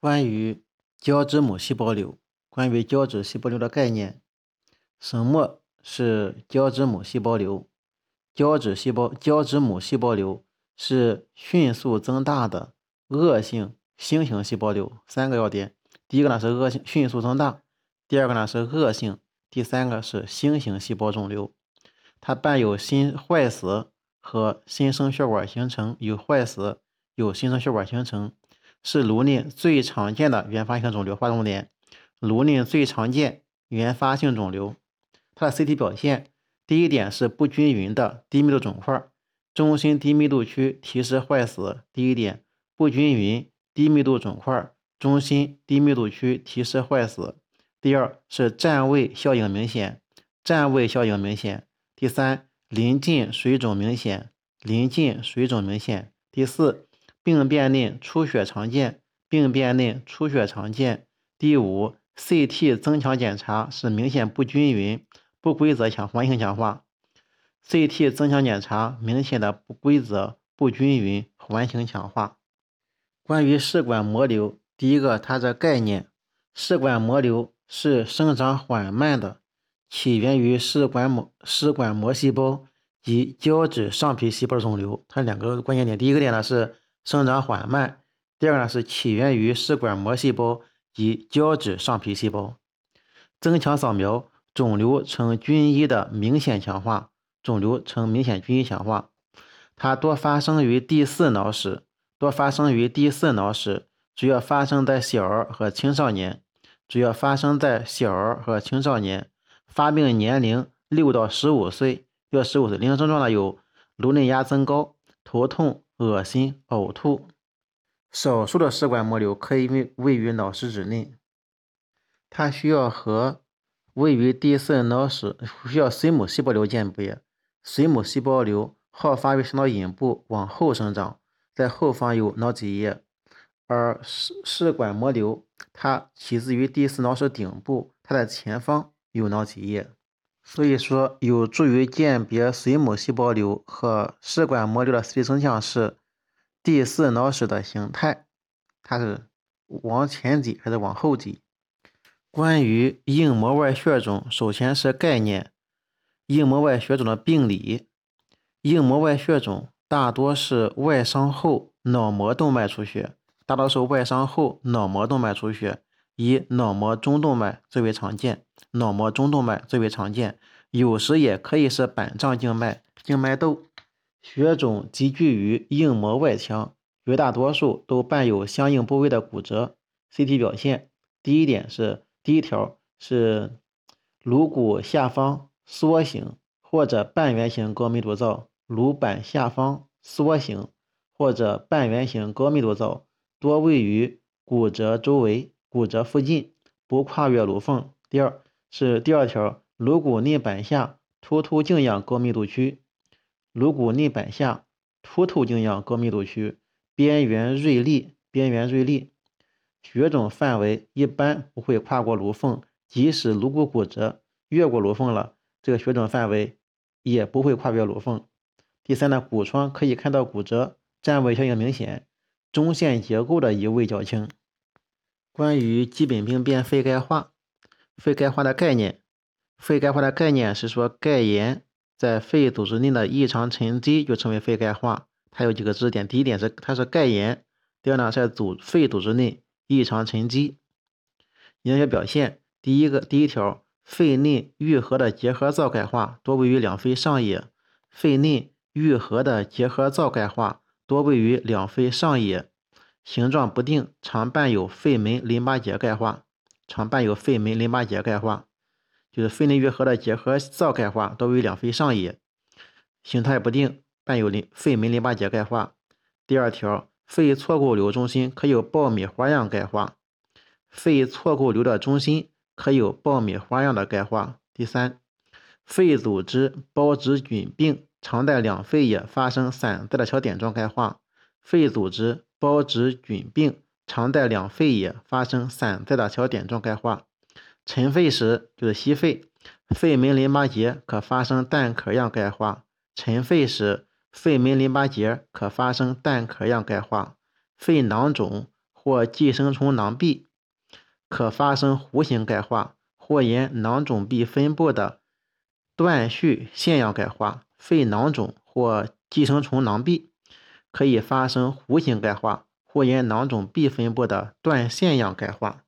关于胶质母细胞瘤，关于胶质细胞瘤的概念，什么是胶质母细胞瘤？胶质细胞、胶质母细胞瘤是迅速增大的恶性星形细胞瘤。三个要点：第一个呢是恶性迅速增大，第二个呢是恶性，第三个是星形细胞肿瘤。它伴有心坏死和新生血管形成，有坏死，有新生血管形成。是颅内最常见的原发性肿瘤。划重点：颅内最常见原发性肿瘤。它的 CT 表现，第一点是不均匀的低密度肿块，中心低密度区提示坏死。第一点，不均匀低密度肿块，中心低密度区提示坏死。第二是占位效应明显，占位效应明显。第三，临近水肿明显，临近水肿明显。第四。病变内出血常见，病变内出血常见。第五，CT 增强检查是明显不均匀、不规则强环形强化。CT 增强检查明显的不规则、不均匀、环形强化。关于试管膜瘤，第一个它的概念，试管膜瘤是生长缓慢的，起源于试管膜试管膜细胞及胶质上皮细胞肿瘤。它两个关键点，第一个点呢是。生长缓慢。第二呢是起源于试管膜细胞及胶质上皮细胞。增强扫描，肿瘤呈均一的明显强化，肿瘤呈明显均一强化。它多发生于第四脑室，多发生于第四脑室，主要发生在小儿和青少年，主要发生在小儿和青少年。发病年龄六到十五岁，到十五岁。临床症状呢有颅内压增高、头痛。恶心、呕吐，少数的试管膜瘤可以位位于脑室之内，它需要和位于第四脑室需要髓母细胞瘤鉴别。髓母细胞瘤好发于食道隐部，往后生长，在后方有脑脊液，而试试管膜瘤它起自于第四脑室顶部，它的前方有脑脊液。所以说，有助于鉴别髓母细胞瘤和试管膜瘤的 CT 成像是第四脑室的形态，它是往前挤还是往后挤？关于硬膜外血肿，首先是概念：硬膜外血肿的病理，硬膜外血肿大多是外伤后脑膜动脉出血，大多数外伤后脑膜动脉出血。以脑膜中动脉最为常见，脑膜中动脉最为常见，有时也可以是板状静脉、静脉窦。血肿集聚于硬膜外腔，绝大多数都伴有相应部位的骨折。CT 表现，第一点是第一条是颅骨下方梭形或者半圆形高密度灶，颅板下方梭形或者半圆形高密度灶，多位于骨折周围。骨折附近不跨越颅缝。第二是第二条，颅骨内板下突突静样高密度区，颅骨内板下突突静样高密度区，边缘锐利，边缘锐利，血肿范围一般不会跨过颅缝，即使颅骨骨折越过颅缝了，这个血肿范围也不会跨越颅缝。第三呢，骨窗可以看到骨折，占位效应明显，中线结构的移位较轻。关于基本病变肺钙化，肺钙化的概念，肺钙化的概念是说钙盐在肺组织内的异常沉积就称为肺钙化。它有几个知识点，第一点是它是钙盐，第二呢在组肺组织内异常沉积。影响表现，第一个第一条，肺内愈合的结核灶钙化多位于两肺上叶，肺内愈合的结核灶钙化多位于两肺上叶。形状不定，常伴有肺门淋巴结钙化，常伴有肺门淋巴结钙化，就是肺内愈合的结核灶钙化多为两肺上叶，形态不定，伴有淋肺门淋巴结钙化。第二条，肺错构瘤中心可有爆米花样钙化，肺错构瘤的中心可有爆米花样的钙化。第三，肺组织包织菌病常在两肺叶发生散在的小点状钙化，肺组织。包织菌病常在两肺叶发生散在的小点状钙化，尘肺时就是吸肺，肺门淋巴结可发生蛋壳样钙化。尘肺时，肺门淋巴结可发生蛋壳样钙化。肺囊肿或寄生虫囊壁，可发生弧形钙化或沿囊肿壁分布的断续腺样钙化。肺囊肿或寄生虫囊壁可以发生弧形钙化或沿囊肿壁分布的断线样钙化。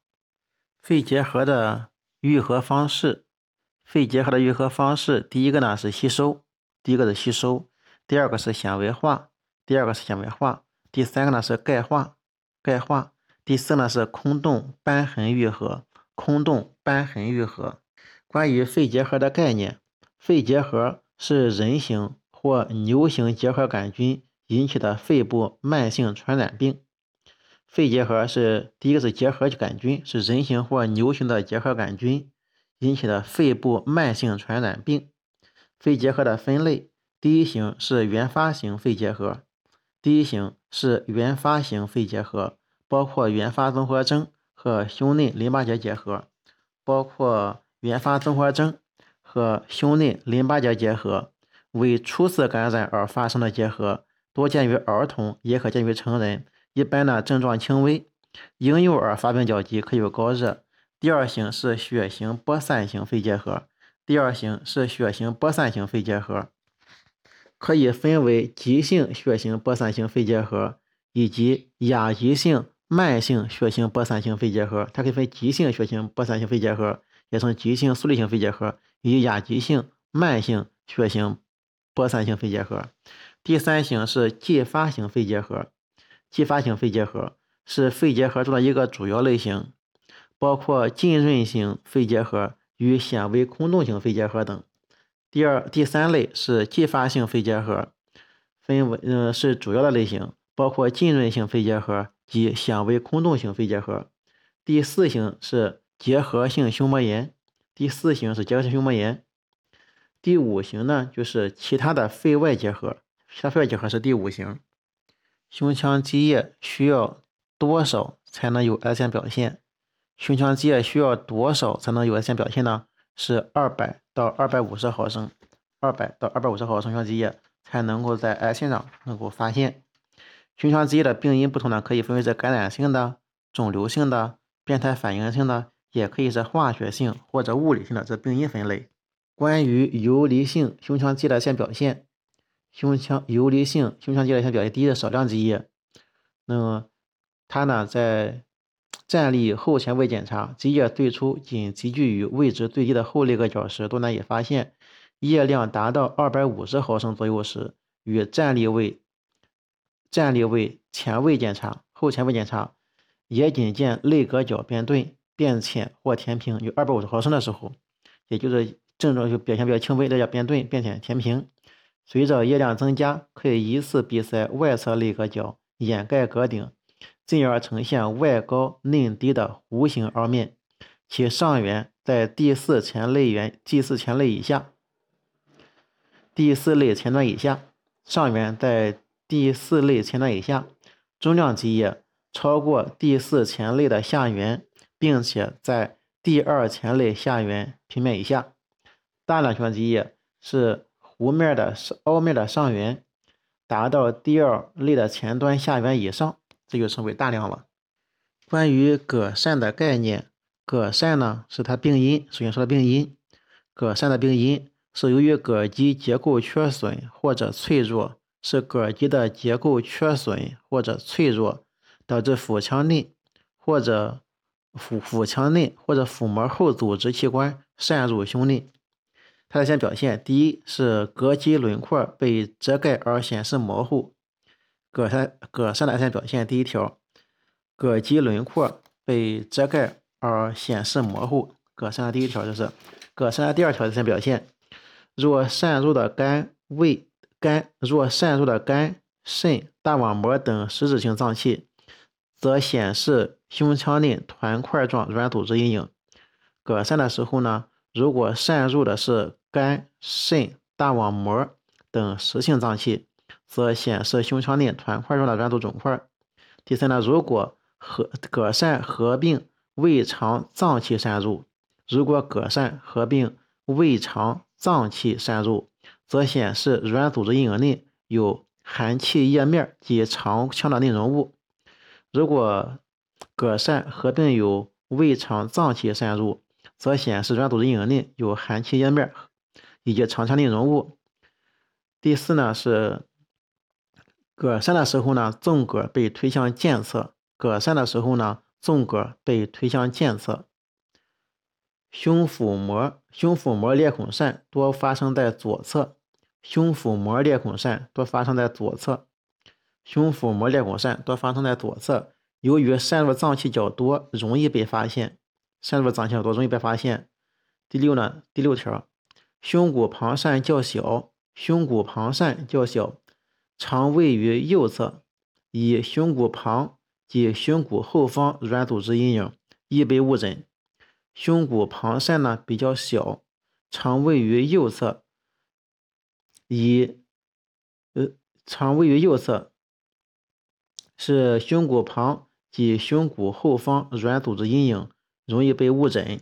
肺结核的愈合方式，肺结核的愈合方式，第一个呢是吸收，第一个是吸收，第二个是纤维化，第二个是纤维化，第三个呢是钙化，钙化，第四呢是空洞瘢痕愈合，空洞瘢痕愈合。关于肺结核的概念，肺结核。是人型或牛型结核杆菌引起的肺部慢性传染病。肺结核是第一个是结核杆菌，是人型或牛型的结核杆菌引起的肺部慢性传染病。肺结核的分类，第一型是原发型肺结核，第一型是原发型肺结核，包括原发综合征和胸内淋巴结结核，包括原发综合征。和胸内淋巴结结核为初次感染而发生的结核，多见于儿童，也可见于成人。一般呢症状轻微，婴幼儿发病较急，可有高热。第二型是血型播散型肺结核，第二型是血型播散型肺结核，可以分为急性血型播散型肺结核以及亚急性慢性血型播散型肺结核。它可以分急性血型播散型肺结核，也称急性速率性肺结核。以及亚急性慢性血型播散性肺结核，第三型是继发型肺结核。继发型肺结核是肺结核中的一个主要类型，包括浸润性肺结核与纤维空洞型肺结核等。第二、第三类是继发性肺结核，分为嗯是主要的类型，包括浸润性肺结核及纤维空洞型肺结核。第四型是结核性胸膜炎。第四型是结核性胸膜炎，第五型呢就是其他的肺外结核，其他肺结核是第五型。胸腔积液需要多少才能有癌线表现？胸腔积液需要多少才能有癌线表现呢？是二百到二百五十毫升，二百到二百五十毫升胸腔积液才能够在癌线上能够发现。胸腔积液的病因不同呢，可以分为是感染性的、肿瘤性的、变态反应性的。也可以是化学性或者物理性的这病因分类。关于游离性胸腔积液线表现，胸腔游离性胸腔积液线表现，低的少量积液。那么它呢，在 站立后前位检查，积液最初仅集聚于位置最低的后肋膈角时，都难以发现；液量达到二百五十毫升左右时，与站立位站立位前位检查、后前位检查，也仅见肋膈角变钝。变浅或填平，有二百五十毫升的时候，也就是症状就表现比较轻微，那叫变钝、变浅、填平。随着液量增加，可以依次闭塞外侧肋膈角，掩盖膈顶，进而呈现外高内低的弧形凹面。其上缘在第四前肋缘、第四前肋以下，第四肋前端以下，上缘在第四肋前端以下，中量积液超过第四前肋的下缘。并且在第二前肋下缘平面以下，大量胸腔积液是弧面的凹面的上缘达到第二肋的前端下缘以上，这就称为大量了。关于膈疝的概念，膈疝呢是它病因，首先说的病因，膈疝的病因是由于膈肌结构缺损或者脆弱，是膈肌的结构缺损或者脆弱导致腹腔内或者腹腹腔内或者腹膜后组织器官渗入胸内，它的一些表现，第一是膈肌轮廓被遮盖而显示模糊。膈疝膈疝的一些表现，第一条，膈肌轮廓被遮盖而显示模糊。膈疝的第一条就是膈疝的第二条一些表现，若渗入的肝、胃、肝若渗入的肝、肾、大网膜等实质性脏器。则显示胸腔内团块状软组织阴影。膈疝的时候呢，如果渗入的是肝、肾、大网膜等实性脏器，则显示胸腔内团块状的软组织肿块。第三呢，如果合膈疝合并胃肠脏器渗入，如果膈疝合并胃肠脏器渗入，则显示软组织阴影内有含气液面及肠腔的内容物。如果膈疝合并有胃肠脏器渗入，则显示软组织阴影内有寒气液面以及肠腔内容物。第四呢是膈疝的时候呢，纵膈被推向健侧；膈疝的时候呢，纵膈被推向健侧。胸腹膜胸腹膜裂孔疝多发生在左侧，胸腹膜裂孔疝多发生在左侧，胸腹膜裂孔疝多发生在左侧。由于疝入脏器较多，容易被发现。渗入脏器较多，容易被发现。第六呢，第六条，胸骨旁疝较小，胸骨旁疝较小，常位于右侧，以胸骨旁及胸骨后方软组织阴影，易被误诊。胸骨旁疝呢比较小，常位于右侧，以呃常位于右侧，是胸骨旁及胸骨后方软组织阴影，容易被误诊。